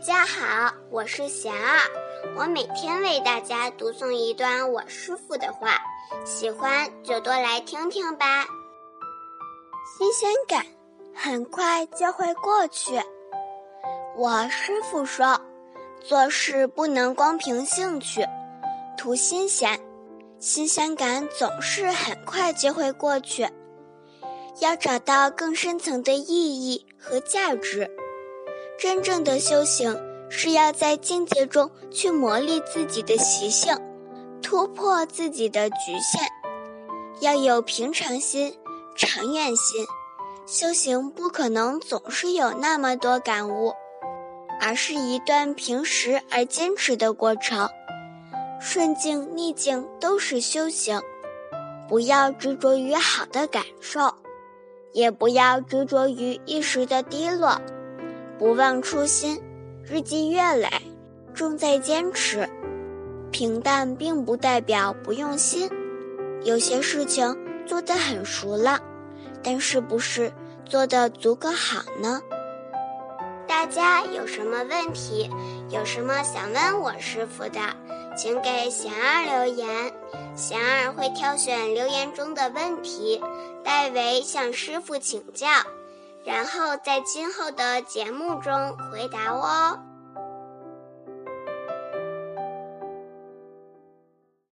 大家好，我是贤儿，我每天为大家读诵一段我师傅的话，喜欢就多来听听吧。新鲜感很快就会过去。我师傅说，做事不能光凭兴趣，图新鲜，新鲜感总是很快就会过去。要找到更深层的意义和价值。真正的修行是要在境界中去磨砺自己的习性，突破自己的局限。要有平常心、长远心。修行不可能总是有那么多感悟，而是一段平实而坚持的过程。顺境逆境都是修行。不要执着于好的感受，也不要执着于一时的低落。不忘初心，日积月累，重在坚持。平淡并不代表不用心，有些事情做得很熟了，但是不是做得足够好呢？大家有什么问题，有什么想问我师傅的，请给贤儿留言，贤儿会挑选留言中的问题，代为向师傅请教。然后在今后的节目中回答我哦。